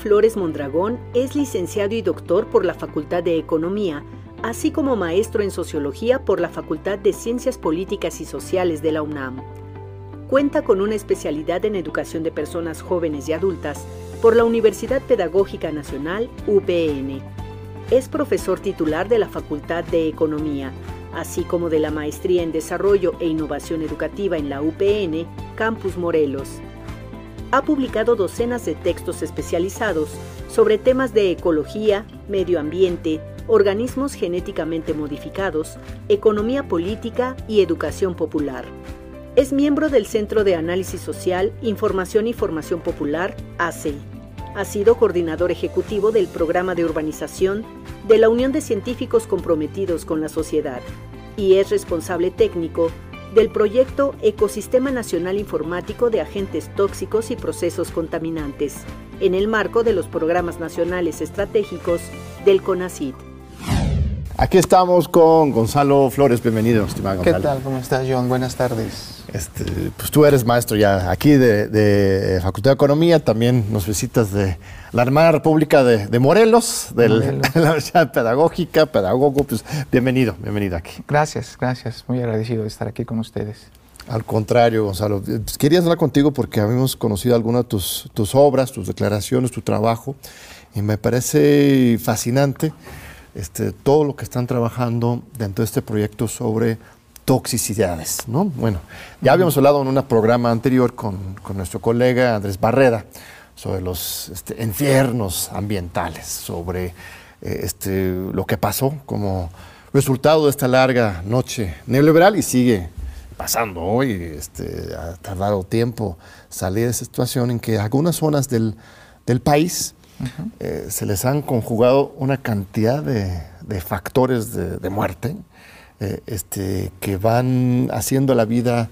Flores Mondragón es licenciado y doctor por la Facultad de Economía, así como maestro en Sociología por la Facultad de Ciencias Políticas y Sociales de la UNAM. Cuenta con una especialidad en Educación de Personas Jóvenes y Adultas por la Universidad Pedagógica Nacional, UPN. Es profesor titular de la Facultad de Economía, así como de la Maestría en Desarrollo e Innovación Educativa en la UPN, Campus Morelos. Ha publicado docenas de textos especializados sobre temas de ecología, medio ambiente, organismos genéticamente modificados, economía política y educación popular. Es miembro del Centro de Análisis Social, Información y Formación Popular, ACE. Ha sido coordinador ejecutivo del Programa de Urbanización de la Unión de Científicos Comprometidos con la Sociedad y es responsable técnico del proyecto Ecosistema Nacional Informático de Agentes Tóxicos y Procesos Contaminantes, en el marco de los programas nacionales estratégicos del CONACID. Aquí estamos con Gonzalo Flores, bienvenido, estimado Gonzalo. ¿Qué tal? ¿Cómo estás, John? Buenas tardes. Este, pues tú eres maestro ya aquí de, Facultad de Economía, también nos visitas de la Armada República de, Morelos, de la Universidad Pedagógica, pedagogo, pues bienvenido, bienvenido aquí. Gracias, gracias, muy agradecido de estar aquí con ustedes. Al contrario, Gonzalo, pues, quería hablar contigo porque habíamos conocido algunas de tus, tus obras, tus declaraciones, tu trabajo, y me parece fascinante este, todo lo que están trabajando dentro de este proyecto sobre toxicidades. ¿no? Bueno, ya habíamos hablado en un programa anterior con, nuestro colega Andrés Barrera sobre los este, infiernos ambientales, sobre eh, este, lo que pasó como resultado de esta larga noche neoliberal y sigue pasando hoy. Este, ha tardado tiempo salir de esa situación en que algunas zonas del, país eh, se les han conjugado una cantidad de, factores de muerte eh, este, que van haciendo la vida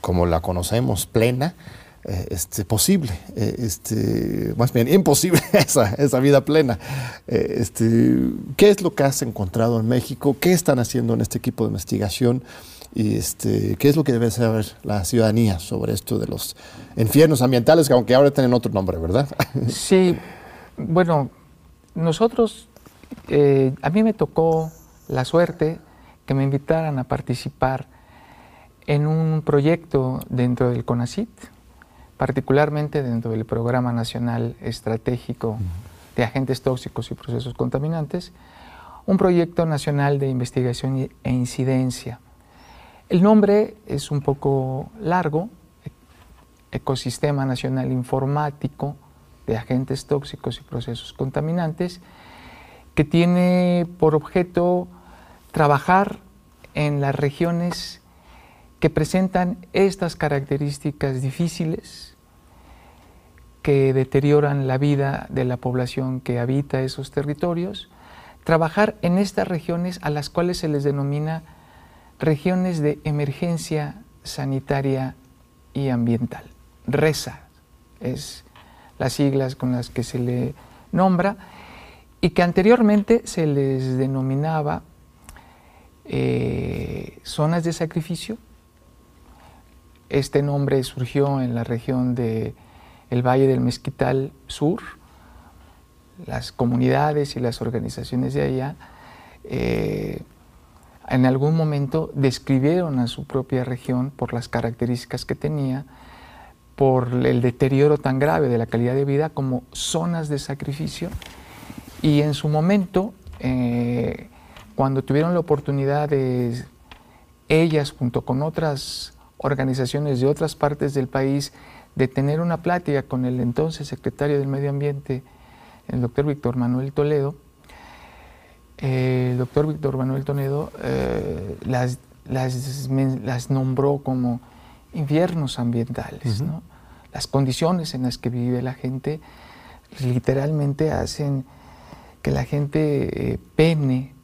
como la conocemos, plena, eh, este, posible, eh, este, más bien imposible esa, esa vida plena. este, ¿Qué es lo que has encontrado en México? ¿Qué están haciendo en este equipo de investigación? Y este, qué es lo que debe saber la ciudadanía sobre esto de los infiernos ambientales, que aunque ahora tienen otro nombre, ¿verdad? Sí, bueno, nosotros, a mí me tocó la suerte que me invitaran a participar en un proyecto dentro del CONACIT, particularmente dentro del Programa Nacional Estratégico de Agentes Tóxicos y Procesos Contaminantes, un proyecto nacional de investigación e incidencia. El nombre es un poco largo, Ecosistema Nacional Informático de Agentes Tóxicos y Procesos Contaminantes, que tiene por objeto trabajar en las regiones que presentan estas características difíciles que deterioran la vida de la población que habita esos territorios, trabajar en estas regiones a las cuales se les denomina regiones de emergencia sanitaria y ambiental. RESA es las siglas con las que se le nombra y que anteriormente se les denominaba eh, zonas de sacrificio. Este nombre surgió en la región del el Valle del Mezquital Sur. Las comunidades y las organizaciones de allá eh, en algún momento describieron a su propia región por las características que tenía, por el deterioro tan grave de la calidad de vida como zonas de sacrificio. Y en su momento eh, cuando tuvieron la oportunidad de ellas, junto con otras organizaciones de otras partes del país, de tener una plática con el entonces secretario del Medio Ambiente, el doctor Víctor Manuel Toledo, el doctor Víctor Manuel Toledo eh, las, las, nombró como infiernos ambientales. Las condiciones en las que vive la gente literalmente hacen que la gente eh, pene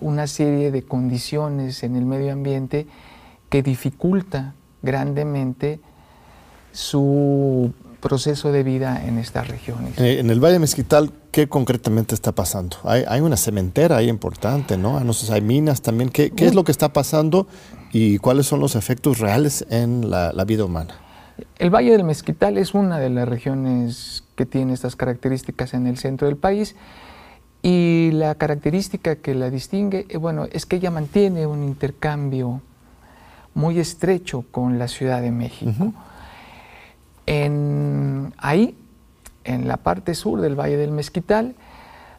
una serie de condiciones en el medio ambiente que dificulta grandemente su proceso de vida en estas regiones. Eh, en el Valle Mezquital, ¿qué concretamente está pasando? Hay, una cementera ahí importante, ¿no? No sé, hay minas también. ¿Qué, es lo que está pasando y cuáles son los efectos reales en la, vida humana? El Valle del Mezquital es una de las regiones que tiene estas características en el centro del país y la característica que la distingue, eh, bueno, es que ella mantiene un intercambio muy estrecho con la Ciudad de México. en, ahí, en la parte sur del Valle del Mezquital,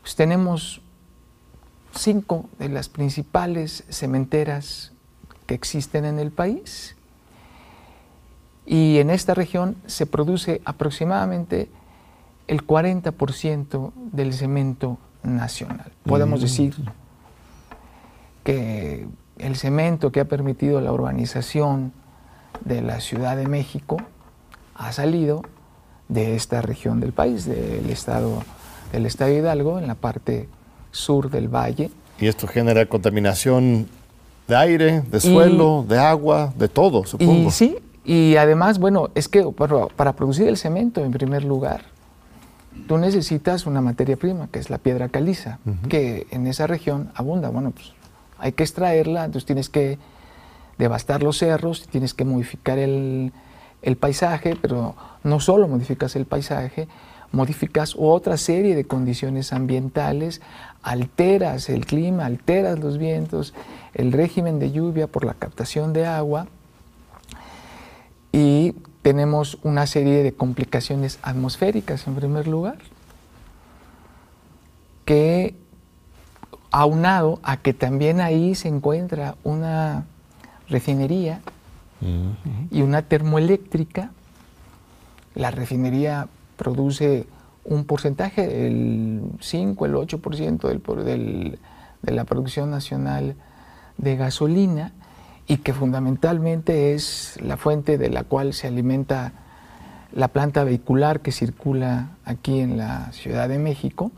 pues tenemos cinco de las principales cementeras que existen en el país. Y en esta región se produce aproximadamente el 40% del cemento nacional. Podemos mm. decir que el cemento que ha permitido la urbanización de la Ciudad de México ha salido de esta región del país, del estado, del estado de Hidalgo, en la parte sur del valle. Y esto genera contaminación de aire, de suelo, de agua, de todo, supongo. Y sí, y además, bueno, es que para, producir el cemento, en primer lugar, tú necesitas una materia prima, que es la piedra caliza, que en esa región abunda. Bueno, pues hay que extraerla, entonces tienes que devastar los cerros, tienes que modificar el, el paisaje, pero no solo modificas el paisaje, modificas otra serie de condiciones ambientales, alteras el clima, alteras los vientos, el régimen de lluvia por la captación de agua. Y tenemos una serie de complicaciones atmosféricas en primer lugar, que aunado a que también ahí se encuentra una refinería y una termoeléctrica, la refinería produce un porcentaje, el 5, el 8% del, de la producción nacional de gasolina y que fundamentalmente es la fuente de la cual se alimenta la planta vehicular que circula aquí en la Ciudad de México,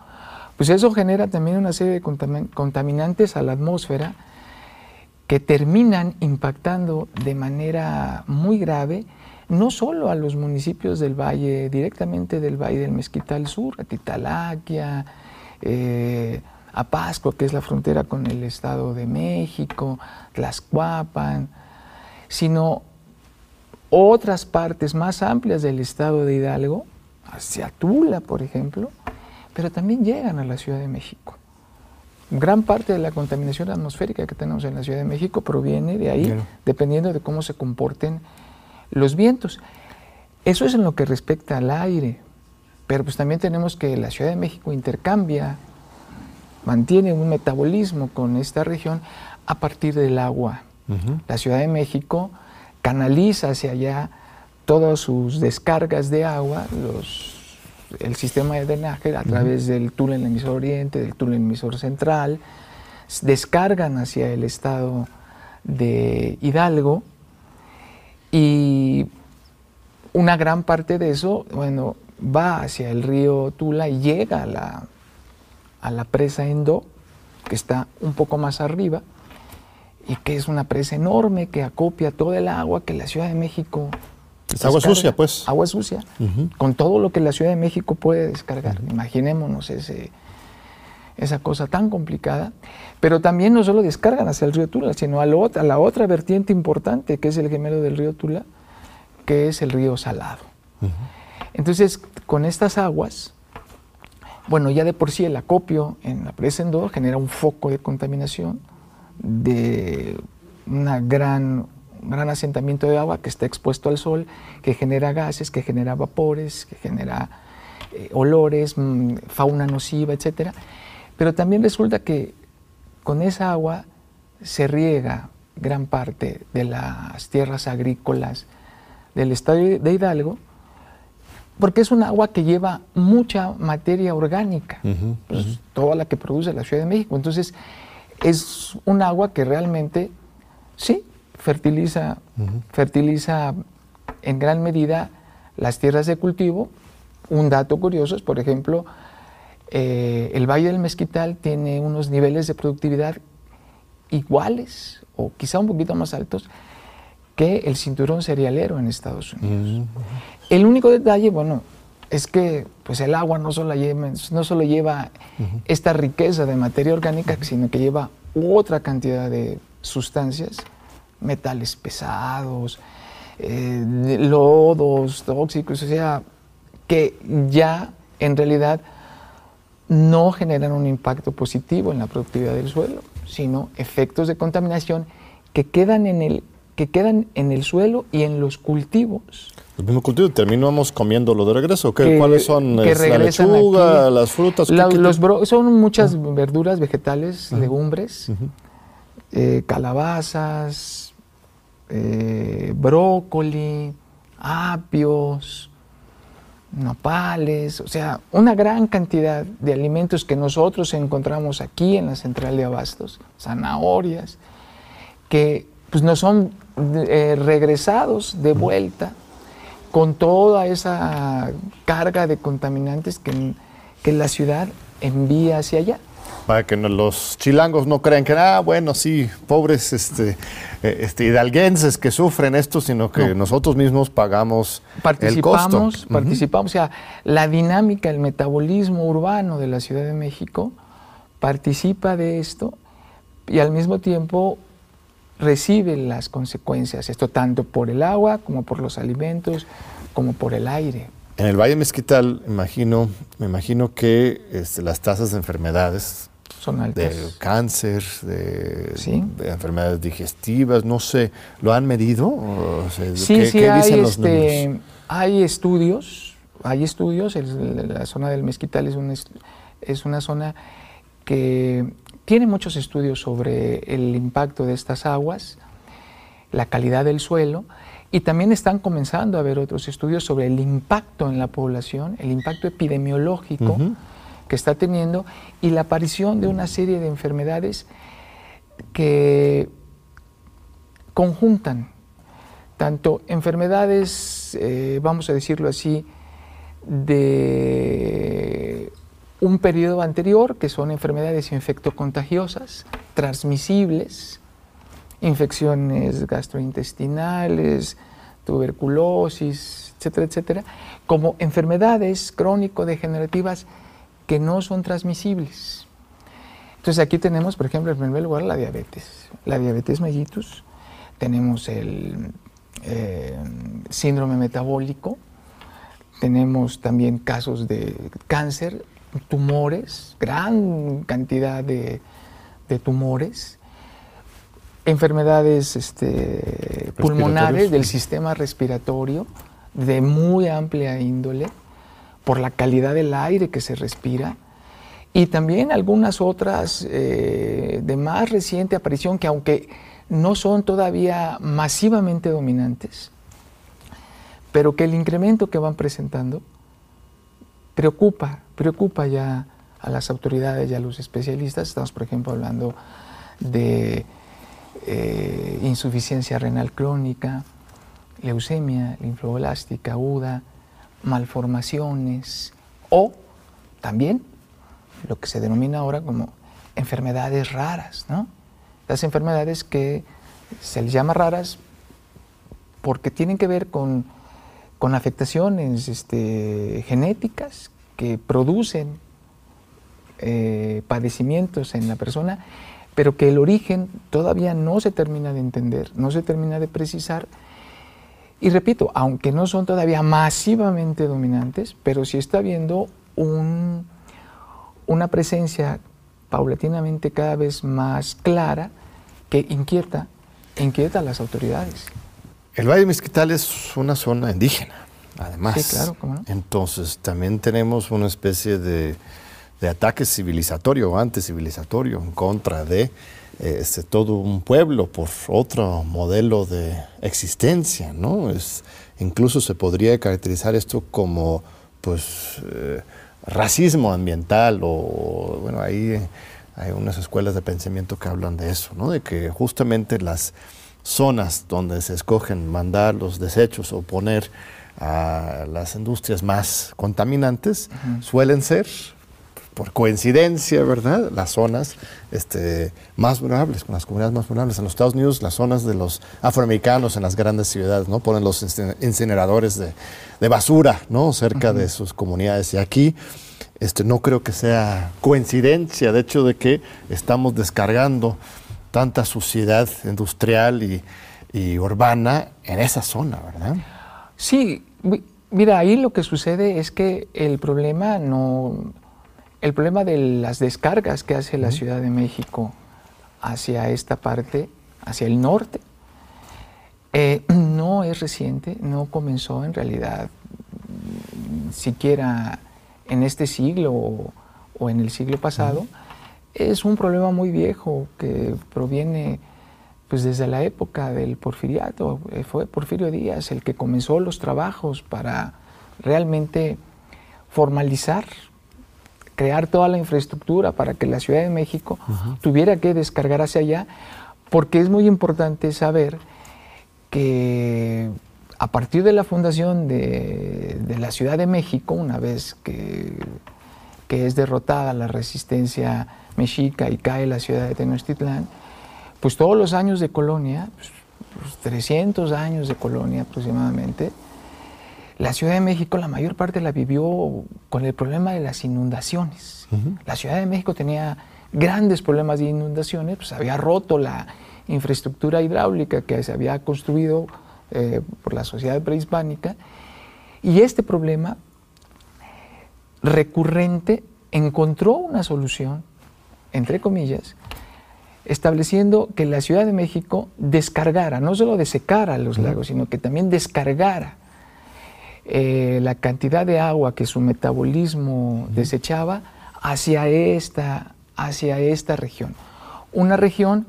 pues eso genera también una serie de contaminantes a la atmósfera que terminan impactando de manera muy grave no solo a los municipios del valle, directamente del valle del Mezquital Sur, a Titalaquia, eh, a Pascua, que es la frontera con el Estado de México, Tlaxcuapan, sino otras partes más amplias del Estado de Hidalgo, hacia Tula, por ejemplo, pero también llegan a la Ciudad de México. Gran parte de la contaminación atmosférica que tenemos en la Ciudad de México proviene de ahí, dependiendo de cómo se comporten los vientos. Eso es en lo que respecta al aire, pero pues también tenemos que la Ciudad de México intercambia, mantiene un metabolismo con esta región a partir del agua. La Ciudad de México canaliza hacia allá todas sus descargas de agua, los, el sistema de drenaje a través del túnel emisor oriente, del túnel emisor central, descargan hacia el estado de Hidalgo y una gran parte de eso, bueno, va hacia el río Tula y llega a la, a la presa Endo, que está un poco más arriba, y que es una presa enorme que acopia todo el agua que la Ciudad de México... Es agua sucia, pues. Agua sucia, con todo lo que la Ciudad de México puede descargar. Imaginémonos ese, esa cosa tan complicada. Pero también no solo descargan hacia el río Tula, sino a, a la otra vertiente importante, que es el gemelo del río Tula, que es el río Salado. Entonces, con estas aguas, bueno, ya de por sí el acopio en la presa Endor genera un foco de contaminación de una gran, un gran asentamiento de agua que está expuesto al sol, que genera gases, que genera vapores, que genera eh, olores, mm, fauna nociva, etc. Pero también resulta que con esa agua se riega gran parte de las tierras agrícolas del estado de Hidalgo, porque es un agua que lleva mucha materia orgánica, pues, toda la que produce la Ciudad de México. Entonces, es un agua que realmente, sí, fertiliza, fertiliza en gran medida las tierras de cultivo. Un dato curioso es, por ejemplo, eh, el Valle del Mezquital tiene unos niveles de productividad iguales o quizá un poquito más altos que el cinturón cerealero en Estados Unidos. El único detalle, bueno, es que pues el agua no solo lleva, no solo lleva esta riqueza de materia orgánica, sino que lleva otra cantidad de sustancias, metales pesados, eh, lodos tóxicos, o sea, que ya en realidad no generan un impacto positivo en la productividad del suelo, sino efectos de contaminación que quedan en el, que quedan en el suelo y en los cultivos. El mismo cultivo, terminamos comiéndolo de regreso. ¿Cuáles son? la lechuga, las frutas? son muchas verduras, vegetales, legumbres, eh, calabazas, eh, brócoli, apios, nopales, o sea, una gran cantidad de alimentos que nosotros encontramos aquí en la central de abastos, zanahorias, que pues nos son eh, regresados de vuelta con toda esa carga de contaminantes que, que la ciudad envía hacia allá para que los chilangos no crean que, ah, bueno, sí, pobres este, eh, este, hidalguenses que sufren esto, sino que nosotros mismos pagamos el costo. Participamos, o sea, la dinámica, el metabolismo urbano de la Ciudad de México participa de esto y al mismo tiempo recibe las consecuencias, esto tanto por el agua como por los alimentos, como por el aire. En el Valle Mezquital, imagino, me imagino que este, las tasas de enfermedades son altas. De cáncer, de, enfermedades digestivas, no sé, ¿lo han medido? sí, sí, hay, este, hay estudios, hay estudios, la zona del Mezquital es, un, es una zona que tiene muchos estudios sobre el impacto de estas aguas, la calidad del suelo, y también están comenzando a haber otros estudios sobre el impacto en la población, el impacto epidemiológico que está teniendo y la aparición de una serie de enfermedades que conjuntan tanto enfermedades, eh, vamos a decirlo así, de un periodo anterior, que son enfermedades infectocontagiosas, transmisibles, infecciones gastrointestinales, tuberculosis, etcétera, etcétera, como enfermedades crónico-degenerativas que no son transmisibles. Entonces aquí tenemos, por ejemplo, en primer lugar la diabetes, la diabetes mellitus, tenemos el eh, síndrome metabólico, tenemos también casos de cáncer, tumores, gran cantidad de, tumores, enfermedades este, pulmonares del sistema respiratorio de muy amplia índole, por la calidad del aire que se respira y también algunas otras eh, de más reciente aparición que aunque no son todavía masivamente dominantes, pero que el incremento que van presentando preocupa, preocupa ya a las autoridades y a los especialistas. Estamos, por ejemplo, hablando de eh, insuficiencia renal crónica, leucemia linfoblástica aguda, malformaciones o también lo que se denomina ahora como enfermedades raras, ¿no? Las enfermedades que se les llama raras porque tienen que ver con, afectaciones este, genéticas que producen eh, padecimientos en la persona, pero que el origen todavía no se termina de entender, no se termina de precisar y repito, aunque no son todavía masivamente dominantes, pero sí está habiendo un, una presencia paulatinamente cada vez más clara que inquieta, inquieta a las autoridades. El Valle de Mezquital es una zona indígena, además. Sí, claro, ¿cómo no? Entonces también tenemos una especie de, de ataque civilizatorio o anticivilizatorio en contra de este, todo un pueblo por otro modelo de existencia, ¿no? Es, incluso se podría caracterizar esto como, pues, eh, racismo ambiental o, bueno, ahí hay unas escuelas de pensamiento que hablan de eso, ¿no? De que justamente las zonas donde se escogen mandar los desechos o poner a las industrias más contaminantes suelen ser por coincidencia, ¿verdad? Las zonas este, más vulnerables, con las comunidades más vulnerables. En los Estados Unidos, las zonas de los afroamericanos en las grandes ciudades, ¿no? Ponen los incineradores de, basura, ¿no? Cerca de sus comunidades. Y aquí, este, no creo que sea coincidencia, de hecho, de que estamos descargando tanta suciedad industrial y y urbana en esa zona, ¿verdad? Sí, mira, ahí lo que sucede es que el problema no, el problema de las descargas que hace la Ciudad de México hacia esta parte, hacia el norte, eh, no es reciente, no comenzó en realidad siquiera en este siglo o, en el siglo pasado. Es un problema muy viejo que proviene pues desde la época del porfiriato. Eh, fue Porfirio Díaz el que comenzó los trabajos para realmente formalizar, crear toda la infraestructura para que la Ciudad de México tuviera que descargar hacia allá, porque es muy importante saber que a partir de la fundación de, la Ciudad de México, una vez que, que, es derrotada la resistencia mexica y cae la ciudad de Tenochtitlán, pues todos los años de colonia, 300 pues, años de colonia aproximadamente, la Ciudad de México la mayor parte la vivió con el problema de las inundaciones. La Ciudad de México tenía grandes problemas de inundaciones, pues había roto la infraestructura hidráulica que se había construido eh, por la sociedad prehispánica, y este problema recurrente encontró una solución, entre comillas, estableciendo que la Ciudad de México descargara, no solo desecara los lagos, sino que también descargara eh, la cantidad de agua que su metabolismo desechaba hacia esta, hacia esta región. Una región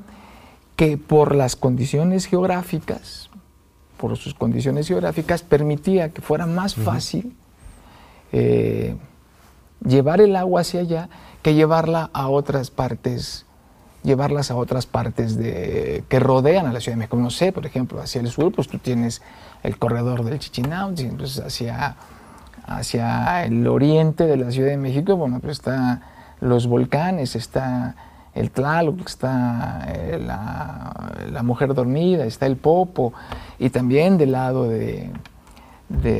que por las condiciones geográficas, por sus condiciones geográficas, permitía que fuera más fácil eh, llevar el agua hacia allá que llevarla a otras partes llevarlas a otras partes de, que rodean a la Ciudad de México. No sé, por ejemplo, hacia el sur, pues tú tienes el corredor del Chichinauti, entonces hacia, hacia el oriente de la Ciudad de México, bueno, pues está los volcanes, está el Tlaloc, está eh, la, Mujer Dormida, está el Popo, y también del lado de,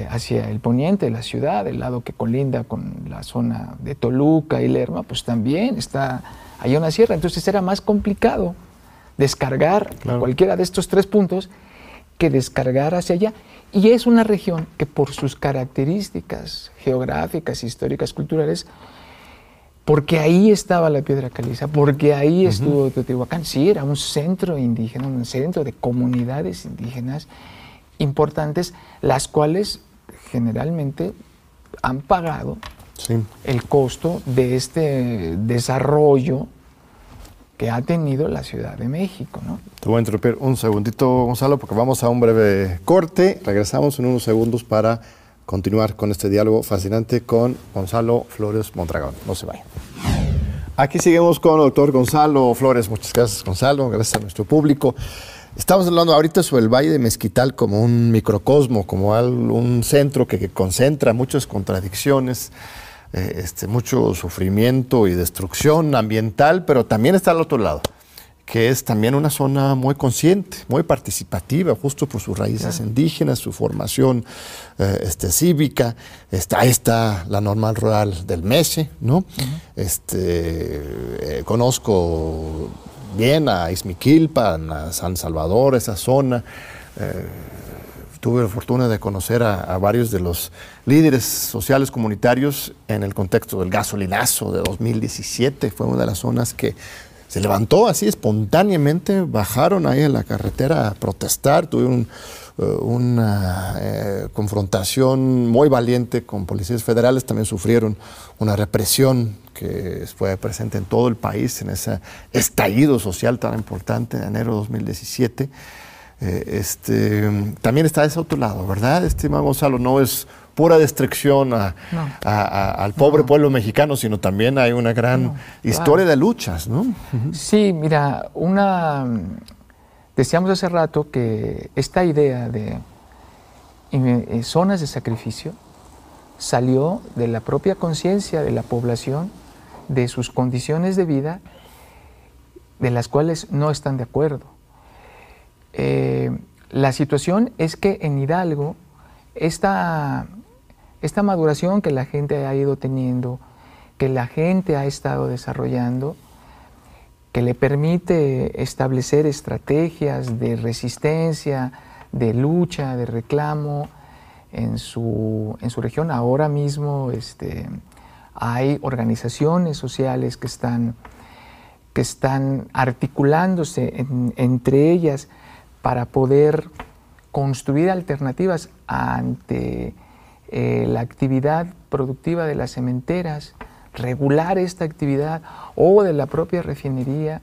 hacia el poniente de la ciudad, del lado que colinda con la zona de Toluca y Lerma, pues también está hay una sierra. Entonces era más complicado descargar cualquiera de estos tres puntos que descargar hacia allá. Y es una región que por sus características geográficas, históricas, culturales, porque ahí estaba la piedra caliza, porque ahí estuvo Teotihuacán. Sí, era un centro indígena, un centro de comunidades indígenas importantes, las cuales generalmente han pagado el costo de este desarrollo que ha tenido la Ciudad de México. ¿no? Te voy a interrumpir un segundito, Gonzalo, porque vamos a un breve corte. Regresamos en unos segundos para continuar con este diálogo fascinante con Gonzalo Flores Mondragón. No se vayan. Aquí seguimos con el doctor Gonzalo Flores. Muchas gracias, Gonzalo. Gracias a nuestro público. Estamos hablando ahorita sobre el Valle de Mezquital como un microcosmo, como un centro que, concentra muchas contradicciones, eh, este, mucho sufrimiento y destrucción ambiental, pero también está al otro lado que es también una zona muy consciente, muy participativa, justo por sus raíces indígenas, su formación eh, este, cívica. Está, ahí está la normal rural del Mese, ¿no? este, eh, conozco bien a Izmiquilpan, a San Salvador, esa zona. Eh, tuve la fortuna de conocer a, varios de los líderes sociales comunitarios en el contexto del gasolinazo de 2017. Fue una de las zonas que se levantó así espontáneamente, bajaron ahí a la carretera a protestar, tuvieron eh, una eh, confrontación muy valiente con policías federales, también sufrieron una represión que fue presente en todo el país en ese estallido social tan importante de enero de 2017. Eh, este, también está ese otro lado, ¿verdad, estimado Gonzalo? No es pura destrucción al pobre pueblo mexicano, sino también hay una gran historia de luchas, ¿no? Sí, mira, una decíamos hace rato que esta idea de eh, zonas de sacrificio salió de la propia conciencia de la población, de sus condiciones de vida, de las cuales no están de acuerdo. Eh, la situación es que en Hidalgo esta esta maduración que la gente ha ido teniendo, que la gente ha estado desarrollando, que le permite establecer estrategias de resistencia, de lucha, de reclamo en su, en su región. Ahora mismo este, hay organizaciones sociales que están, que están articulándose entre ellas para poder construir alternativas ante eh, la actividad productiva de las cementeras, regular esta actividad o de la propia refinería.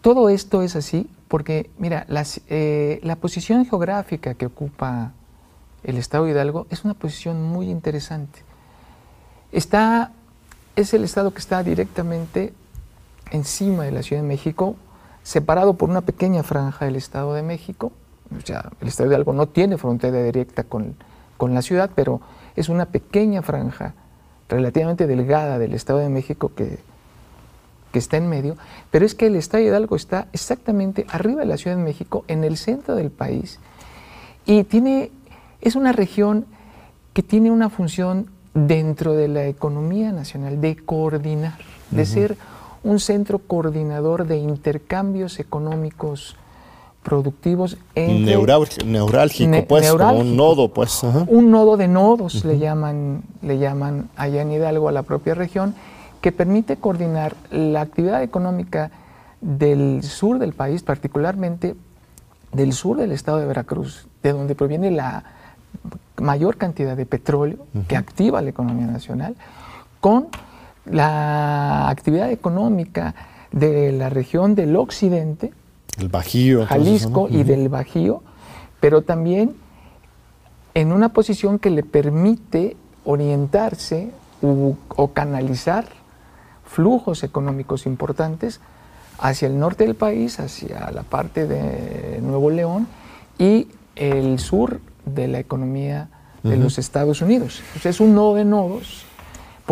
Todo esto es así porque, mira, eh, la posición geográfica que ocupa el Estado de Hidalgo es una posición muy interesante. Está, es el Estado que está directamente encima de la Ciudad de México, separado por una pequeña franja del Estado de México. O sea, el Estado de Hidalgo no tiene frontera directa con, con la ciudad, pero es una pequeña franja relativamente delgada del Estado de México que, que está en medio, pero es que el Estado de Hidalgo está exactamente arriba de la Ciudad de México, en el centro del país, y tiene, es una región que tiene una función dentro de la economía nacional de coordinar, de ser un centro coordinador de intercambios económicos productivos en neurálgico, pues, como un nodo, pues. Un nodo de nodos le, llaman, le llaman allá en Hidalgo a la propia región, que permite coordinar la actividad económica del sur del país, particularmente del sur del estado de Veracruz, de donde proviene la mayor cantidad de petróleo que activa la economía nacional, con la actividad económica de la región del occidente, el Bajío. Jalisco y del Bajío, pero también en una posición que le permite orientarse o canalizar flujos económicos importantes hacia el norte del país, hacia la parte de Nuevo León y el sur de la economía de los Estados Unidos. es un nodo de nodos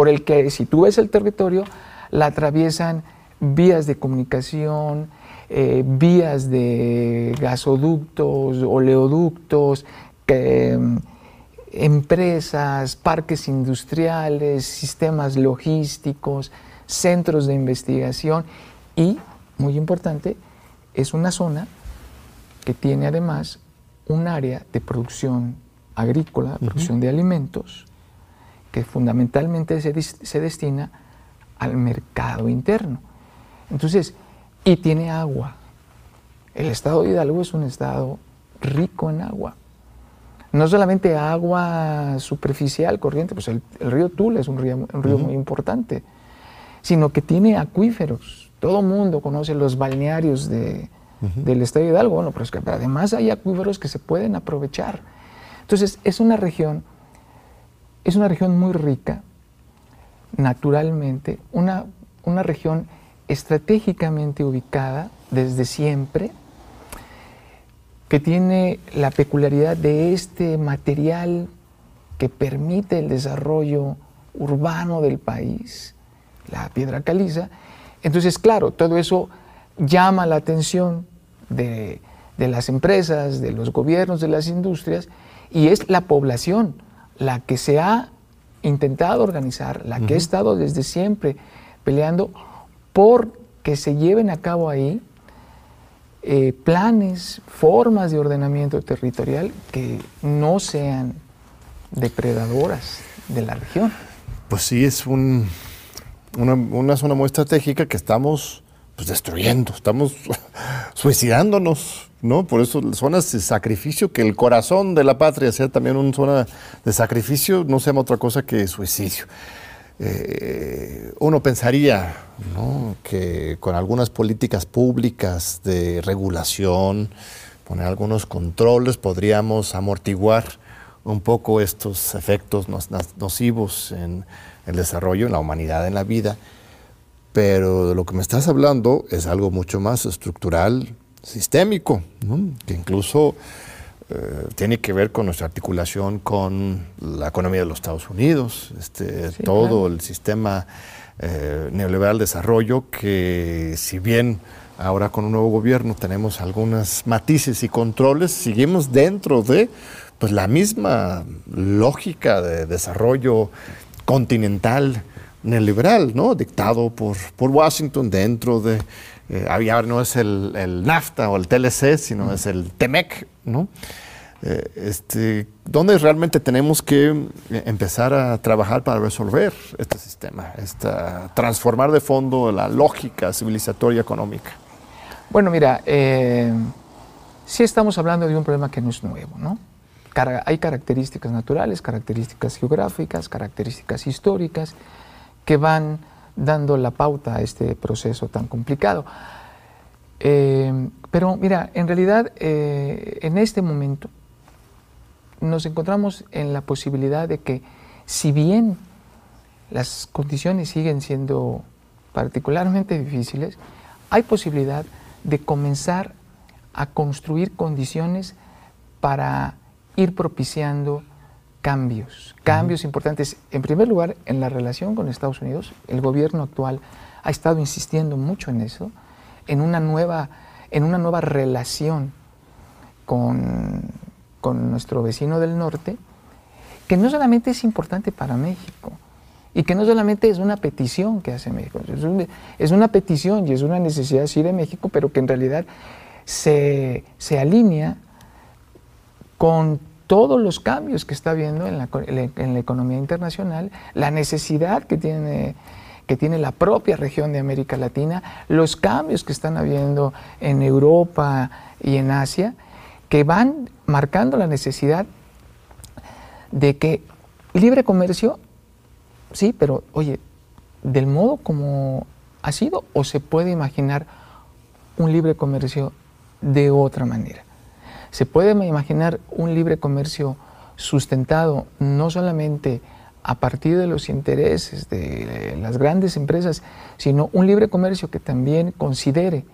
por el que si tú ves el territorio, la atraviesan vías de comunicación, eh, vías de gasoductos, oleoductos, mm, empresas, parques industriales, sistemas logísticos, centros de investigación y, muy importante, es una zona que tiene además un área de producción agrícola, producción de alimentos, que fundamentalmente se, se destina al mercado interno. Entonces, y tiene agua. El estado de Hidalgo es un estado rico en agua. No solamente agua superficial, corriente, pues el, río Tula es un río, muy importante, sino que tiene acuíferos. Todo mundo conoce los balnearios de, del estado de Hidalgo, bueno, pero es que además hay acuíferos que se pueden aprovechar. Entonces, es una región, es una región muy rica, naturalmente, una, una región estratégicamente ubicada desde siempre, que tiene la peculiaridad de este material que permite el desarrollo urbano del país, la piedra caliza. Entonces, claro, todo eso llama la atención de, las empresas, de los gobiernos, de las industrias, y es la población la que se ha intentado organizar, la que ha estado desde siempre peleando por que se lleven a cabo ahí eh, planes, formas de ordenamiento territorial que no sean depredadoras de la región. Pues sí, es una, zona muy estratégica que estamos pues, destruyendo, estamos suicidándonos, ¿no? Por eso zonas de sacrificio, que el corazón de la patria sea también una zona de sacrificio, no sea otra cosa que suicidio. Eh, uno pensaría que con algunas políticas públicas de regulación, poner algunos controles, podríamos amortiguar un poco estos efectos nocivos en el desarrollo, en la humanidad, en la vida. Pero de lo que me estás hablando es algo mucho más estructural, sistémico, que incluso eh, tiene que ver con nuestra articulación con la economía de los Estados Unidos, este, todo el sistema eh, neoliberal de desarrollo que si bien ahora con un nuevo gobierno tenemos algunos matices y controles, seguimos dentro de pues, la misma lógica de desarrollo continental neoliberal, ¿no? Dictado por, por Washington dentro de, eh, había, no es el, el, NAFTA o el TLC, sino es el TEMEC, ¿no? Eh, este, ¿Dónde realmente tenemos que eh, empezar a trabajar para resolver este sistema, esta, transformar de fondo la lógica civilizatoria económica? Bueno, mira, eh, sí estamos hablando de un problema que no es nuevo, ¿no? hay características naturales, características geográficas, características históricas que van dando la pauta a este proceso tan complicado. pero mira, en realidad en este momento nos encontramos en la posibilidad de que si bien las condiciones siguen siendo particularmente difíciles, hay posibilidad de comenzar a construir condiciones para ir propiciando cambios, cambios importantes. En primer lugar, en la relación con Estados Unidos, el gobierno actual ha estado insistiendo mucho en eso, en una nueva, en una nueva relación con, con nuestro vecino del norte, que no solamente es importante para México, y que no solamente es una petición que hace México, es, una petición y es una necesidad sí de México, pero que en realidad se, alinea con todos los cambios que está la, en la economía internacional, la necesidad que tiene, que tiene la propia región de América Latina, los cambios que están habiendo en Europa y en Asia, que van marcando la necesidad de que libre comercio, sí, pero oye, del modo como ha sido o se puede imaginar un libre comercio de otra manera. Se puede imaginar un libre comercio sustentado no solamente a partir de los intereses de las grandes empresas, sino un libre comercio que también considere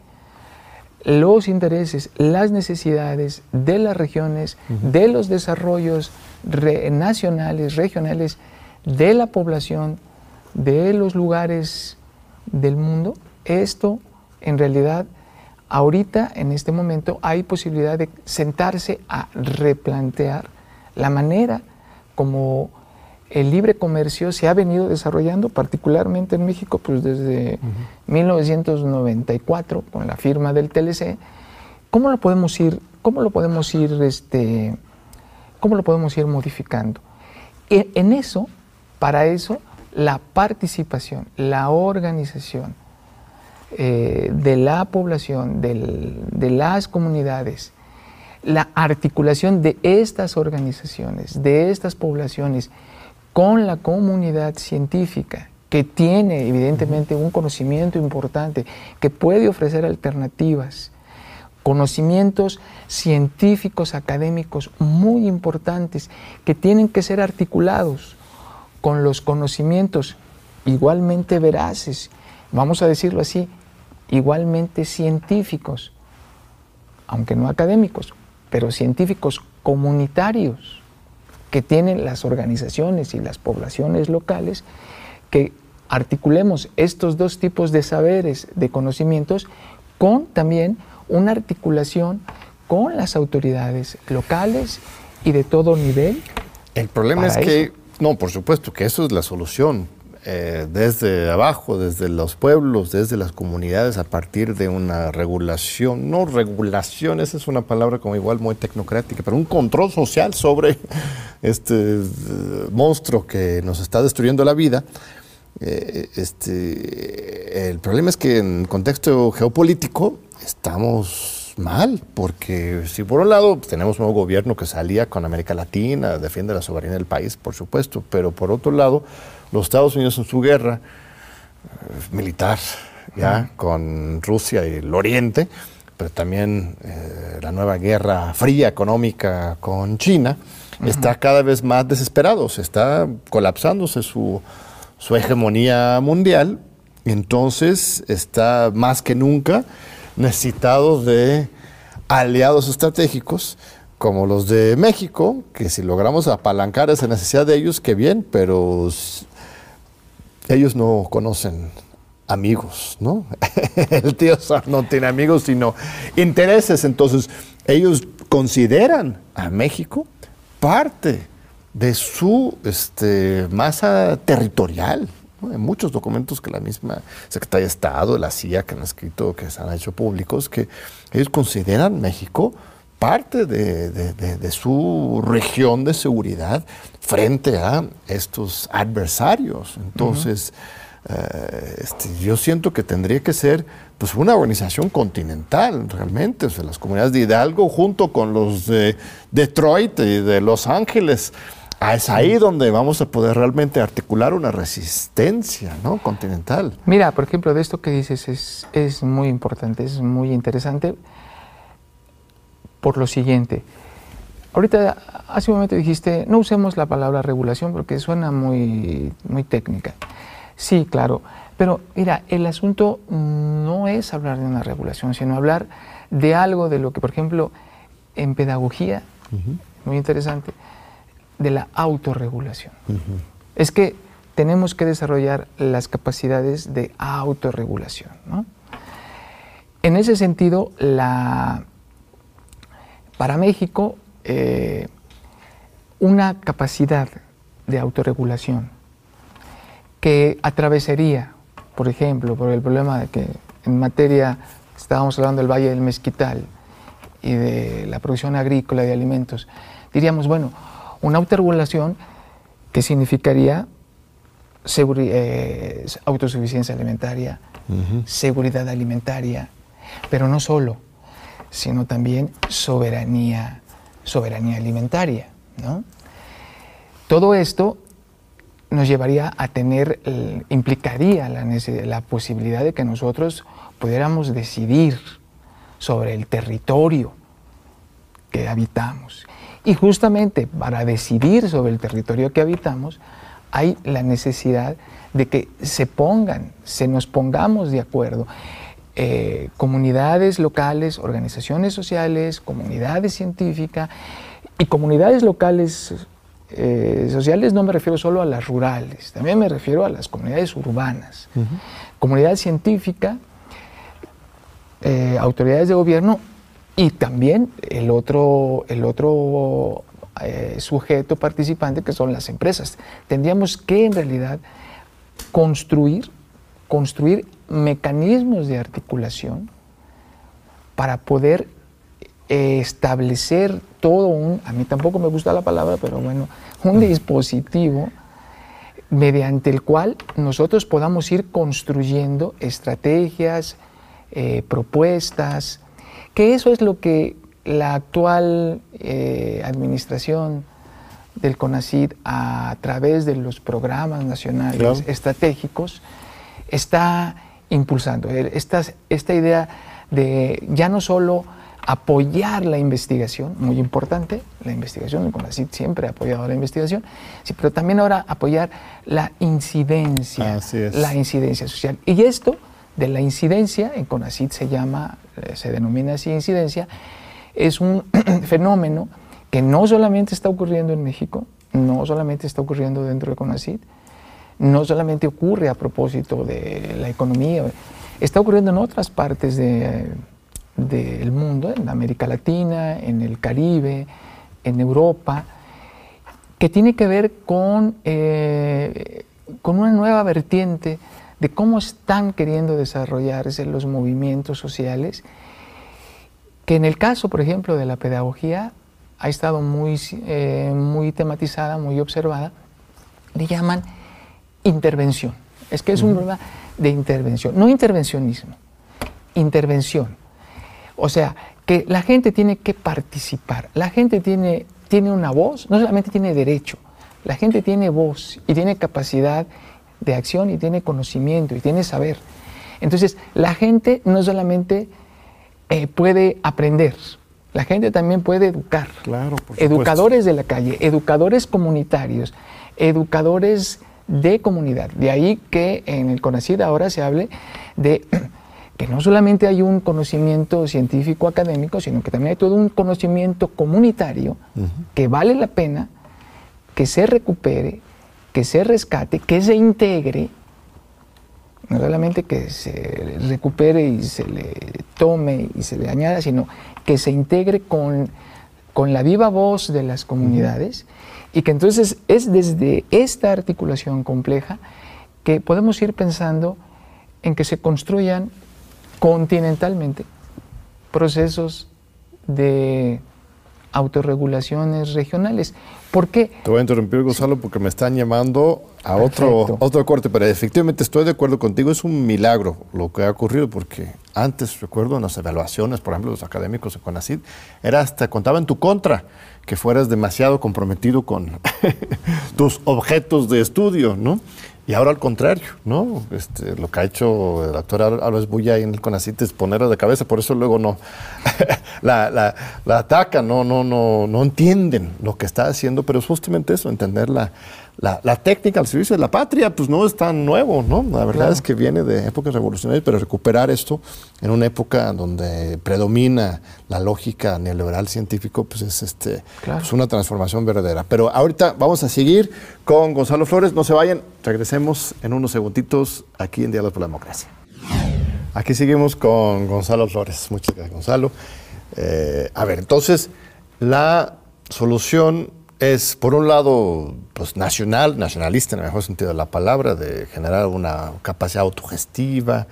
los intereses, las necesidades de las regiones, de los desarrollos nacionales, regionales, de la población, de los lugares del mundo. Esto, en realidad, ahorita, en este momento, hay posibilidad de sentarse a replantear la manera como el libre comercio se ha venido desarrollando, particularmente en México, pues desde 1994, con la firma del TLC. ¿Cómo lo podemos ir, cómo lo podemos ir, este, cómo lo podemos ir modificando? E, en eso, para eso, la participación, la organización eh, de la población, de las comunidades, la articulación de estas organizaciones, de estas poblaciones, con la comunidad científica que tiene evidentemente un conocimiento importante, que puede ofrecer alternativas, conocimientos científicos, académicos muy importantes, que tienen que ser articulados con los conocimientos igualmente veraces, vamos a decirlo así, igualmente científicos, aunque no académicos, pero científicos comunitarios que tienen las organizaciones y las poblaciones locales, que articulemos estos dos tipos de saberes, de conocimientos, con también una articulación con las autoridades locales y de todo nivel. El problema es que, no, por supuesto que eso es la solución, eh, desde abajo, desde los pueblos, desde las comunidades, a partir de una regulación, no regulación, esa es una palabra como igual muy tecnocrática, pero un control social sobre este eh, monstruo que nos está destruyendo la vida. Eh, este, el problema es que en contexto geopolítico estamos mal, porque si por un lado tenemos un nuevo gobierno que salía con América Latina, defiende la soberanía del país, por supuesto, pero por otro lado, los Estados Unidos en su guerra eh, militar, ya, con Rusia y el Oriente, pero también eh, la nueva guerra fría económica con China, está cada vez más desesperado, se está colapsándose su, su hegemonía mundial, y entonces está más que nunca necesitado de aliados estratégicos como los de México, que si logramos apalancar esa necesidad de ellos, qué bien, pero ellos no conocen amigos, ¿no? El tío no tiene amigos, sino intereses. Entonces, ellos consideran a México parte de su este, masa territorial, Hay muchos documentos que la misma Secretaría de Estado, la CIA, que han escrito, que se han hecho públicos, que ellos consideran México parte de, su región de seguridad frente a estos adversarios. Entonces, eh, este, yo siento que tendría que ser pues, una organización continental, realmente. O sea, las comunidades de Hidalgo junto con los de Detroit y de Los Ángeles. Ah, es ahí donde vamos a poder realmente articular una resistencia ¿no? continental. Mira, por ejemplo, de esto que dices es, es muy importante, es muy interesante por lo siguiente. Ahorita, hace un momento dijiste, no usemos la palabra regulación porque suena muy, muy técnica. Sí, claro, pero mira, el asunto no es hablar de una regulación, sino hablar de algo de lo que, por ejemplo, en pedagogía, muy interesante, de la autorregulación. Es que tenemos que desarrollar las capacidades de autorregulación. En ese sentido, la, para México, eh, una capacidad de autorregulación que atravesaría, por ejemplo, por el problema de que en materia, estábamos hablando del Valle del Mezquital y de la producción agrícola de alimentos, diríamos, bueno, una autorregulación que significaría eh, autosuficiencia alimentaria, seguridad alimentaria, pero no solo, sino también soberanía, soberanía alimentaria. Todo esto nos llevaría a tener, implicaría la, la posibilidad de que nosotros pudiéramos decidir sobre el territorio que habitamos. Y justamente para decidir sobre el territorio que habitamos, hay la necesidad de que se pongan, se nos pongamos de acuerdo. Eh, comunidades locales, organizaciones sociales, comunidades científicas y comunidades locales eh, sociales no me refiero solo a las rurales, también me refiero a las comunidades urbanas, comunidad científica, eh, autoridades de gobierno y también el otro, el otro sujeto participante que son las empresas. Tendríamos que en realidad construir, construir mecanismos de articulación para poder eh, establecer todo un, a mí tampoco me gusta la palabra, pero bueno, un dispositivo mediante el cual nosotros podamos ir construyendo estrategias, eh, propuestas, que eso es lo que la actual eh, administración del CONACID a través de los programas nacionales estratégicos está impulsando. Esta, esta idea de ya no solo apoyar la investigación, muy importante, la investigación, el CONACYT siempre ha apoyado la investigación, sí, pero también ahora apoyar la incidencia, la incidencia social. Y esto de la incidencia, en CONACYT se llama, se denomina así incidencia, es un fenómeno que no solamente está ocurriendo en México, no solamente está ocurriendo dentro de CONACYT, no solamente ocurre a propósito de la economía, está ocurriendo en otras partes del mundo, en América Latina, en el Caribe, en Europa, que tiene que ver con, eh, con una nueva vertiente de cómo están queriendo desarrollarse los movimientos sociales, que en el caso, por ejemplo, de la pedagogía, ha estado muy, eh, muy tematizada, muy observada, le llaman intervención. Es que es un problema de intervención, no intervencionismo, intervención. O sea, que la gente tiene que participar, la gente tiene, tiene una voz, no solamente tiene derecho, la gente tiene voz y tiene capacidad de acción y tiene conocimiento y tiene saber. Entonces, la gente no solamente eh, puede aprender, la gente también puede educar. Claro, educadores de la calle, educadores comunitarios, educadores de comunidad. De ahí que en el CONACID ahora se hable de que no solamente hay un conocimiento científico académico, sino que también hay todo un conocimiento comunitario que vale la pena que se recupere, que se rescate, que se integre, no solamente que se recupere y se le tome y se le añada, sino que se integre con, con la viva voz de las comunidades y que entonces es desde esta articulación compleja que podemos ir pensando en que se construyan continentalmente procesos de autorregulaciones regionales. ¿Por qué? Te voy a interrumpir, Gonzalo, porque me están llamando a otro, otro corte, pero efectivamente estoy de acuerdo contigo, es un milagro lo que ha ocurrido, porque antes, recuerdo, en las evaluaciones, por ejemplo, los académicos de CONACYT, era hasta contaba en tu contra que fueras demasiado comprometido con tus objetos de estudio, ¿no? Y ahora al contrario, ¿no? Este, lo que ha hecho el doctor Álvarez Bulla en el CONACIT es ponerla de cabeza, por eso luego no la, la, la, atacan, no, no, no, no entienden lo que está haciendo, pero es justamente eso, entender la, la, técnica al servicio de la patria, pues no es tan nuevo, ¿no? La verdad es que viene de épocas revolucionarias, pero recuperar esto en una época donde predomina la lógica neoliberal científico, pues es este, pues una transformación verdadera. Pero ahorita vamos a seguir con Gonzalo Flores, no se vayan, regresemos en unos segunditos aquí en Diálogo por la Democracia. Aquí seguimos con Gonzalo Flores. Muchas gracias, Gonzalo. Eh, a ver, entonces, la solución es, por un lado, pues nacional, nacionalista en el mejor sentido de la palabra, de generar una capacidad autogestiva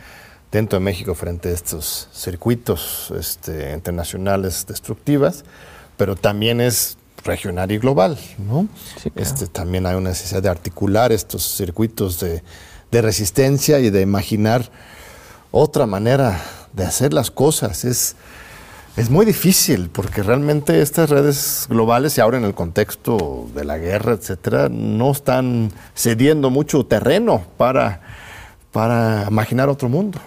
dentro de México frente a estos circuitos este, internacionales destructivas, pero también es regional y global, ¿no? este, también hay una necesidad de articular estos circuitos de, de resistencia y de imaginar otra manera de hacer las cosas. Es, es muy difícil porque realmente estas redes globales y ahora en el contexto de la guerra, etcétera, no están cediendo mucho terreno para, para imaginar otro mundo.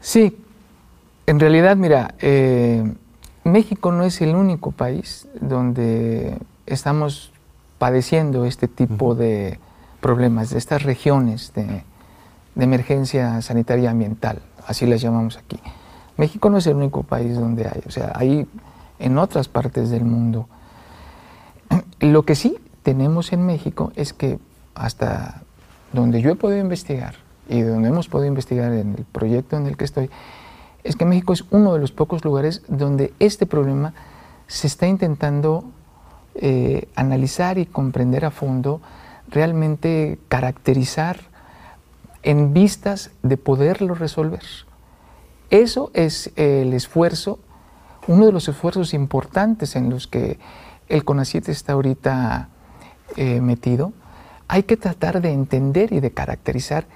Sí, en realidad, mira, eh, México no es el único país donde estamos padeciendo este tipo de problemas, de estas regiones de, de emergencia sanitaria ambiental, así las llamamos aquí. México no es el único país donde hay, o sea, hay en otras partes del mundo. Lo que sí tenemos en México es que hasta donde yo he podido investigar y donde hemos podido investigar en el proyecto en el que estoy, es que México es uno de los pocos lugares donde este problema se está intentando eh, analizar y comprender a fondo, realmente caracterizar en vistas de poderlo resolver. Eso es el esfuerzo, uno de los esfuerzos importantes en los que el CONACYT está ahorita eh, metido. Hay que tratar de entender y de caracterizar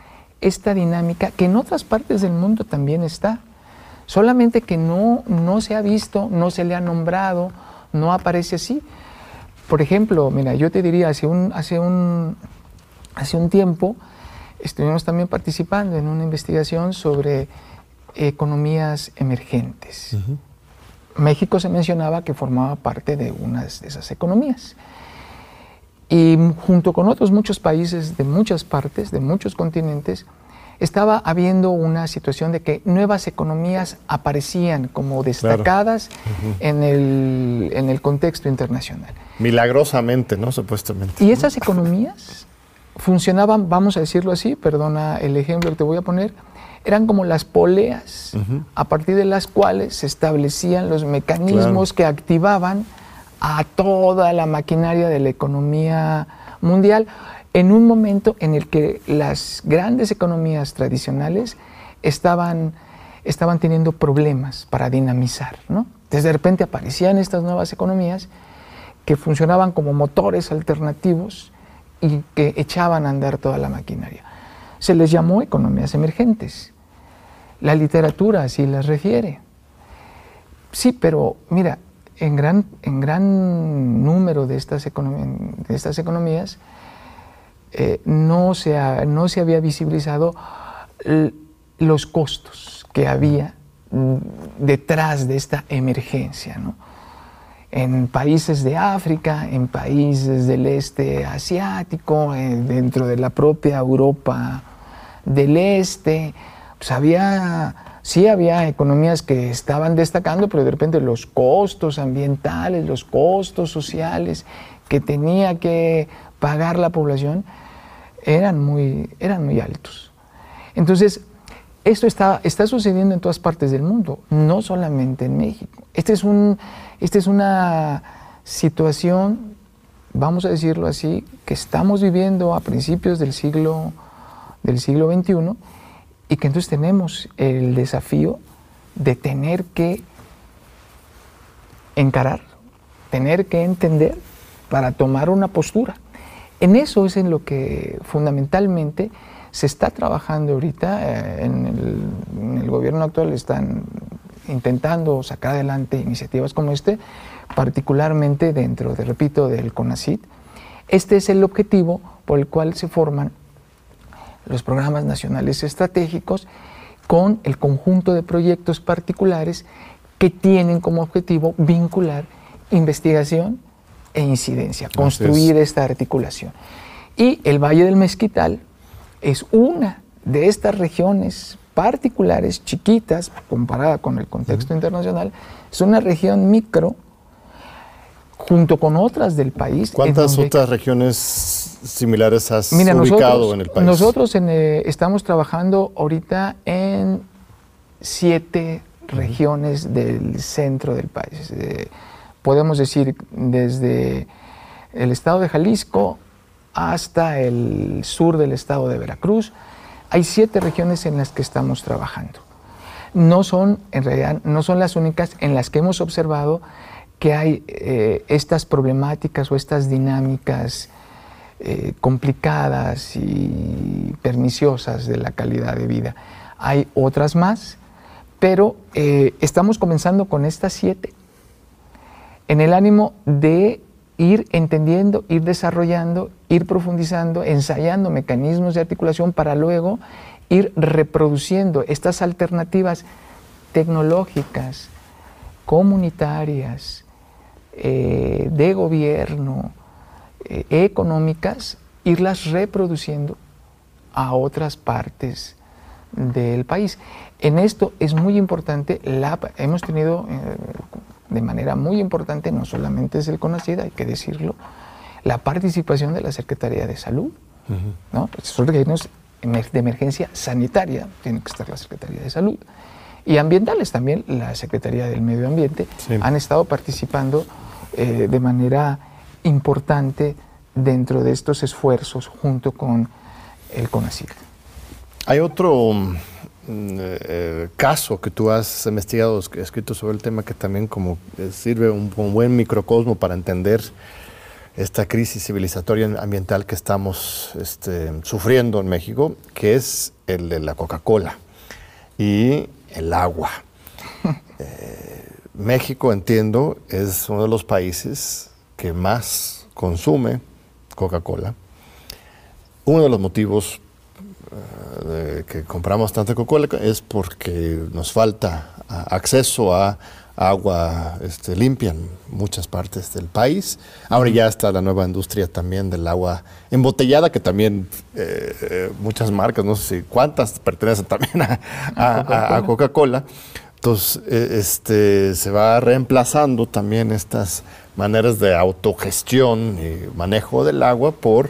esta dinámica que en otras partes del mundo también está, solamente que no, no se ha visto, no se le ha nombrado, no aparece así. Por ejemplo, mira, yo te diría, hace un, hace un, hace un tiempo estuvimos también participando en una investigación sobre economías emergentes. México se mencionaba que formaba parte de una de esas economías. Y junto con otros muchos países de muchas partes, de muchos continentes, estaba habiendo una situación de que nuevas economías aparecían como destacadas en, el, en, el, contexto internacional. Milagrosamente, ¿no? Supuestamente. Y esas economías funcionaban, vamos a decirlo así, perdona el ejemplo que te voy a poner, eran como las poleas a partir de las cuales se establecían los mecanismos que activaban a toda la maquinaria de la economía mundial en un momento en el que las grandes economías tradicionales estaban, estaban teniendo problemas para dinamizar. ¿no? Desde de repente aparecían estas nuevas economías que funcionaban como motores alternativos y que echaban a andar toda la maquinaria se les llamó economías emergentes. La literatura así las refiere. Sí, pero mira, en gran, en gran número de estas, economías eh, no, se no se había visibilizado los costos que había detrás de esta emergencia. ¿no? en países de África, en países del este asiático, eh, dentro de la propia Europa del este, pues había, sí había economías que estaban destacando, pero de repente los costos ambientales, los costos sociales que tenía que pagar la población eran muy, eran muy altos. Entonces, esto está, está sucediendo en todas partes del mundo, no solamente en México. Este es un, esta es una situación, vamos a decirlo así, que estamos viviendo a principios del siglo, del siglo XXI y que entonces tenemos el desafío de tener que encarar, tener que entender para tomar una postura. En eso es en lo que fundamentalmente se está trabajando ahorita. Eh, en, el, gobierno actual están intentando sacar adelante iniciativas como este, particularmente dentro, de, repito, del CONACIT. Este es el objetivo por el cual se forman los programas nacionales estratégicos con el conjunto de proyectos particulares que tienen como objetivo vincular investigación e incidencia, construir esta articulación. Y el Valle del Mezquital es una de estas regiones particulares, chiquitas, comparada con el contexto internacional, es una región micro junto con otras del país. ¿Cuántas otras regiones similares has ubicado en el país? Nosotros eh, estamos trabajando ahorita en siete regiones del centro del país. Eh, podemos decir desde el estado de Jalisco hasta el sur del estado de Veracruz. Hay siete regiones en las que estamos trabajando. No son, en realidad, no son las únicas en las que hemos observado que hay eh, estas problemáticas o estas dinámicas eh, complicadas y perniciosas de la calidad de vida. Hay otras más, pero eh, estamos comenzando con estas siete en el ánimo de ir entendiendo, ir desarrollando, ir profundizando, ensayando mecanismos de articulación para luego ir reproduciendo estas alternativas tecnológicas, comunitarias, eh, de gobierno, eh, económicas, irlas reproduciendo a otras partes del país. En esto es muy importante, la, hemos tenido eh, de manera muy importante, no solamente es el CONACID, hay que decirlo, la participación de la Secretaría de Salud. ¿no? Pues de emergencia sanitaria, tiene que estar la Secretaría de Salud. Y ambientales también, la Secretaría del Medio Ambiente, han estado participando eh, de manera importante dentro de estos esfuerzos junto con el CONACID. Hay otro Mm, eh, eh, caso que tú has investigado, escrito sobre el tema, que también como eh, sirve un, un, buen microcosmo para entender esta crisis civilizatoria ambiental que estamos este, sufriendo en México, que es el de la Coca-Cola y el agua. México, entiendo, es uno de los países que más consume Coca-Cola. Uno de los motivos que compramos tanta Coca-Cola es porque nos falta acceso a agua este, limpia en muchas partes del país. Ahora ya está la nueva industria también del agua embotellada, que también eh, eh, muchas marcas, no sé si cuántas, pertenecen también a, Coca-Cola. Entonces, eh, este, se va reemplazando también estas maneras de autogestión y manejo del agua por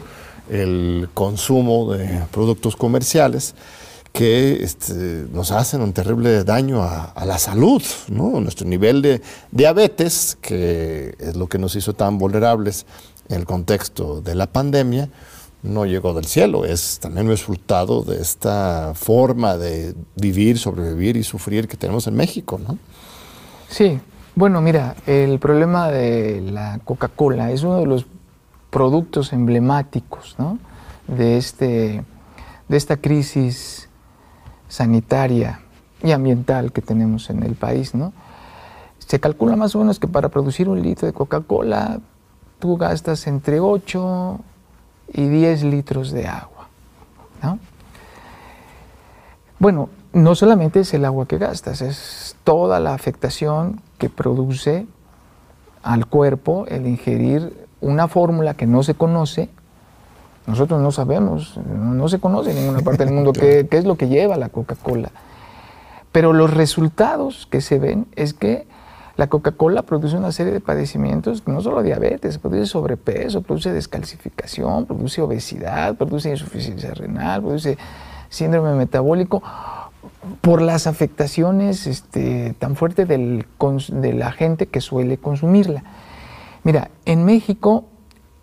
el consumo de productos comerciales que este, nos hacen un terrible daño a, la salud, ¿no? Nuestro nivel de diabetes, que es lo que nos hizo tan vulnerables en el contexto de la pandemia, no llegó del cielo, es también resultado de esta forma de vivir, sobrevivir y sufrir que tenemos en México, ¿no? Sí, bueno, mira, el problema de la Coca-Cola es uno de los productos emblemáticos de, este, de esta crisis sanitaria y ambiental que tenemos en el país. ¿no? Se calcula más o menos que para producir un litro de Coca-Cola tú gastas entre 8 y 10 litros de agua. Bueno, no solamente es el agua que gastas, es toda la afectación que produce al cuerpo el ingerir una fórmula que no se conoce, nosotros no sabemos, no, se conoce en ninguna parte del mundo qué, es lo que lleva la Coca-Cola. Pero los resultados que se ven es que la Coca-Cola produce una serie de padecimientos, no solo diabetes, produce sobrepeso, produce descalcificación, produce obesidad, produce insuficiencia renal, produce síndrome metabólico, por las afectaciones este, tan fuertes de la gente que suele consumirla. Mira, en México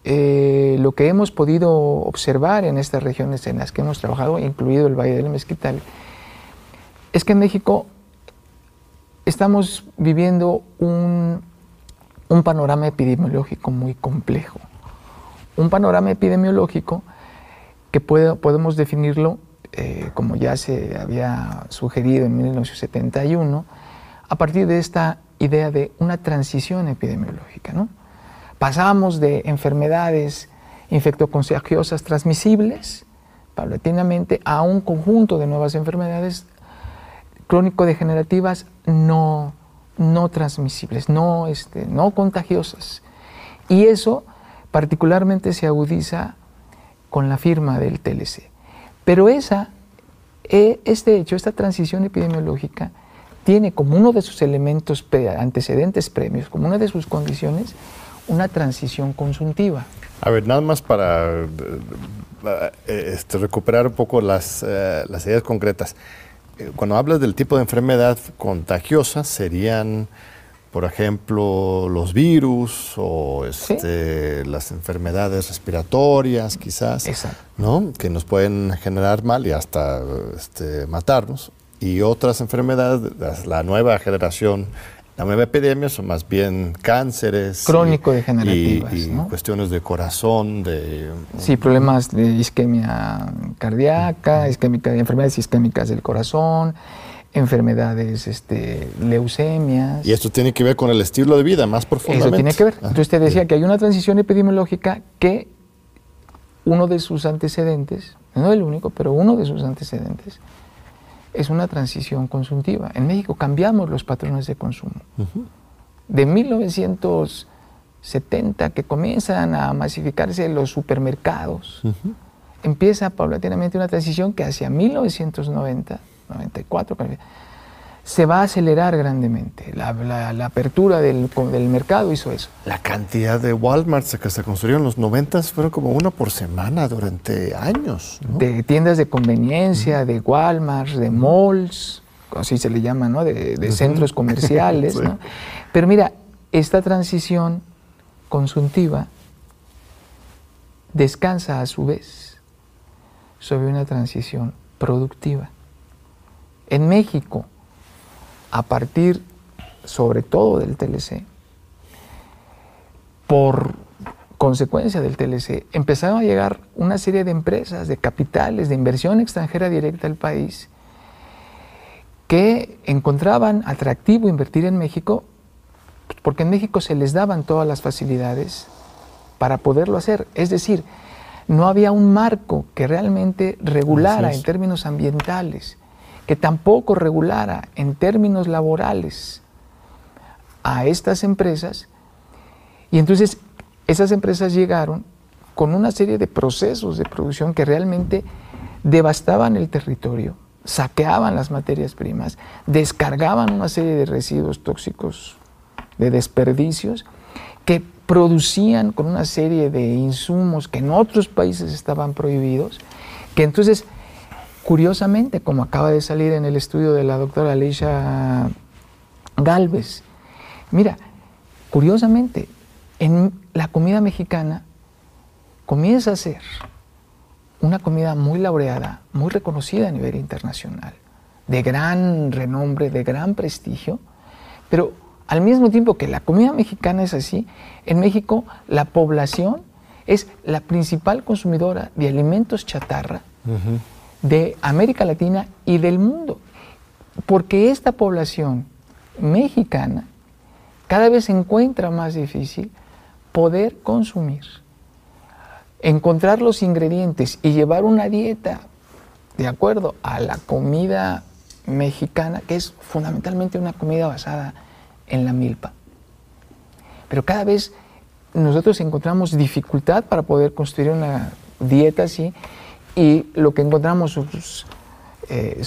eh, lo que hemos podido observar en estas regiones en las que hemos trabajado, incluido el Valle del Mezquital, es que en México estamos viviendo un, panorama epidemiológico muy complejo. Un panorama epidemiológico que podemos definirlo, eh, como ya se había sugerido en 1971, a partir de esta idea de una transición epidemiológica. ¿no? Pasamos de enfermedades infectocontagiosas transmisibles paulatinamente a un conjunto de nuevas enfermedades crónico-degenerativas no, no transmisibles, no, este, no contagiosas. Y eso particularmente se agudiza con la firma del TLC. Pero esa, e, este hecho, esta transición epidemiológica, tiene como uno de sus elementos antecedentes premios, como una de sus condiciones, una transición consuntiva. A ver, nada más para eh, este, recuperar un poco las, eh, las ideas concretas. Cuando hablas del tipo de enfermedad contagiosa, serían, por ejemplo, los virus o este, las enfermedades respiratorias, quizás, ¿no? que nos pueden generar mal y hasta este, matarnos. Y otras enfermedades, la nueva generación, la nueva epidemia son más bien cánceres. Crónico-degenerativas. Y, cuestiones de corazón, de... Sí, problemas de isquemia cardíaca, isquémica, enfermedades isquémicas del corazón, enfermedades, este, leucemias. Y esto tiene que ver con el estilo de vida más profundamente. Eso tiene que ver. Entonces usted decía que hay una transición epidemiológica que uno de sus antecedentes, no el único, pero uno de sus antecedentes, es una transición consumtiva. En México cambiamos los patrones de consumo. De 1970, que comienzan a masificarse los supermercados, empieza paulatinamente una transición que hacia 1990, 94, se va a acelerar grandemente. La, apertura del, mercado hizo eso. La cantidad de Walmarts que se construyeron en los 90 fueron como uno por semana durante años. De tiendas de conveniencia, de Walmart, de malls, así se le llama, ¿no? de, centros comerciales. Pero mira, esta transición consultiva descansa a su vez sobre una transición productiva. En México, a partir sobre todo del TLC, por consecuencia del TLC, empezaron a llegar una serie de empresas, de capitales, de inversión extranjera directa al país, que encontraban atractivo invertir en México, porque en México se les daban todas las facilidades para poderlo hacer. Es decir, no había un marco que realmente regulara en términos ambientales, que tampoco regulara en términos laborales a estas empresas. Y entonces esas empresas llegaron con una serie de procesos de producción que realmente devastaban el territorio, saqueaban las materias primas, descargaban una serie de residuos tóxicos, de desperdicios, que producían con una serie de insumos que en otros países estaban prohibidos, que entonces Curiosamente, como acaba de salir en el estudio de la doctora Alicia Galvez, mira, curiosamente, en la comida mexicana comienza a ser una comida muy laureada, muy reconocida a nivel internacional, de gran renombre, de gran prestigio, pero al mismo tiempo que la comida mexicana es así, en México la población es la principal consumidora de alimentos chatarra de América Latina y del mundo. Porque esta población mexicana cada vez se encuentra más difícil poder consumir, encontrar los ingredientes y llevar una dieta de acuerdo a la comida mexicana, que es fundamentalmente una comida basada en la milpa. Pero cada vez nosotros encontramos dificultad para poder construir una dieta así y lo que encontramos es, eh,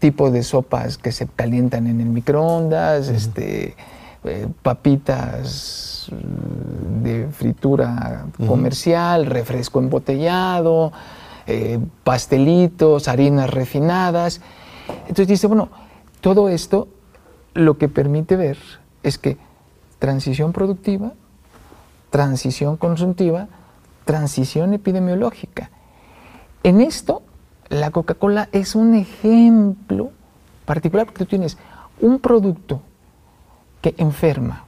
tipo de sopas que se calientan en el microondas, este, eh, papitas de fritura comercial, refresco embotellado, eh, pastelitos, harinas refinadas. Entonces dice, bueno, todo esto lo que permite ver es que transición productiva, transición consultiva, transición epidemiológica. En esto, la Coca-Cola es un ejemplo particular porque tú tienes un producto que enferma,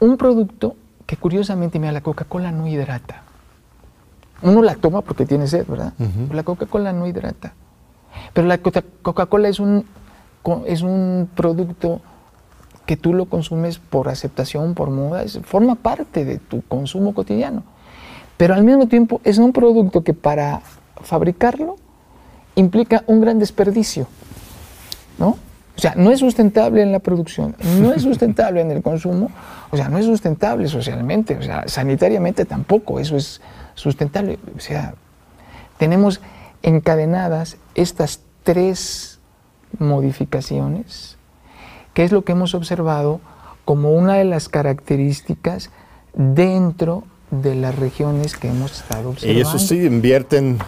un producto que curiosamente, mira, la Coca-Cola no hidrata. Uno la toma porque tiene sed, ¿verdad? La Coca-Cola no hidrata. Pero la Coca-Cola es un, es un producto que tú lo consumes por aceptación, por moda, forma parte de tu consumo cotidiano. Pero al mismo tiempo es un producto que para fabricarlo implica un gran desperdicio, ¿no? O sea, no es sustentable en la producción, no es sustentable en el consumo, o sea, no es sustentable socialmente, o sea, sanitariamente tampoco, eso es sustentable. O sea, tenemos encadenadas estas tres modificaciones, que es lo que hemos observado como una de las características dentro de las regiones que hemos estado observando. Y eso sí, invierten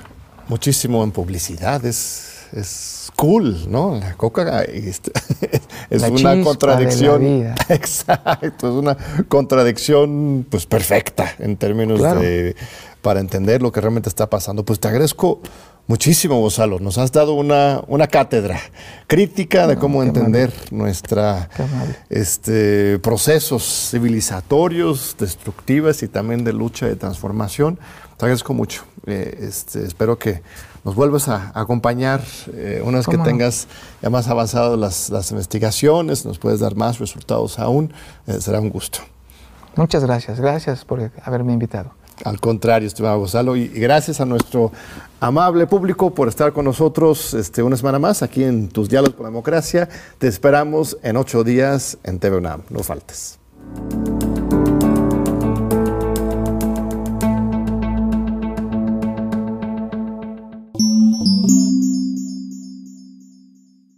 muchísimo en publicidad, es, es cool, ¿no? La coca es, una contradicción. Exacto, es una contradicción pues perfecta en términos de para entender lo que realmente está pasando. Pues te agradezco muchísimo, Gonzalo. Nos has dado una, una cátedra crítica de cómo entender nuestra este, procesos civilizatorios, destructivas y también de lucha de transformación. Te agradezco mucho. Eh, este, espero que nos vuelvas a acompañar eh, una vez que tengas ya más avanzado las, las, investigaciones, nos puedes dar más resultados aún. Eh, será un gusto. Muchas gracias. Gracias por haberme invitado. Al contrario, estimado Gonzalo, y gracias a nuestro amable público por estar con nosotros este, una semana más aquí en Tus Diálogos por la Democracia. Te esperamos en ocho días en TV UNAM. No faltes.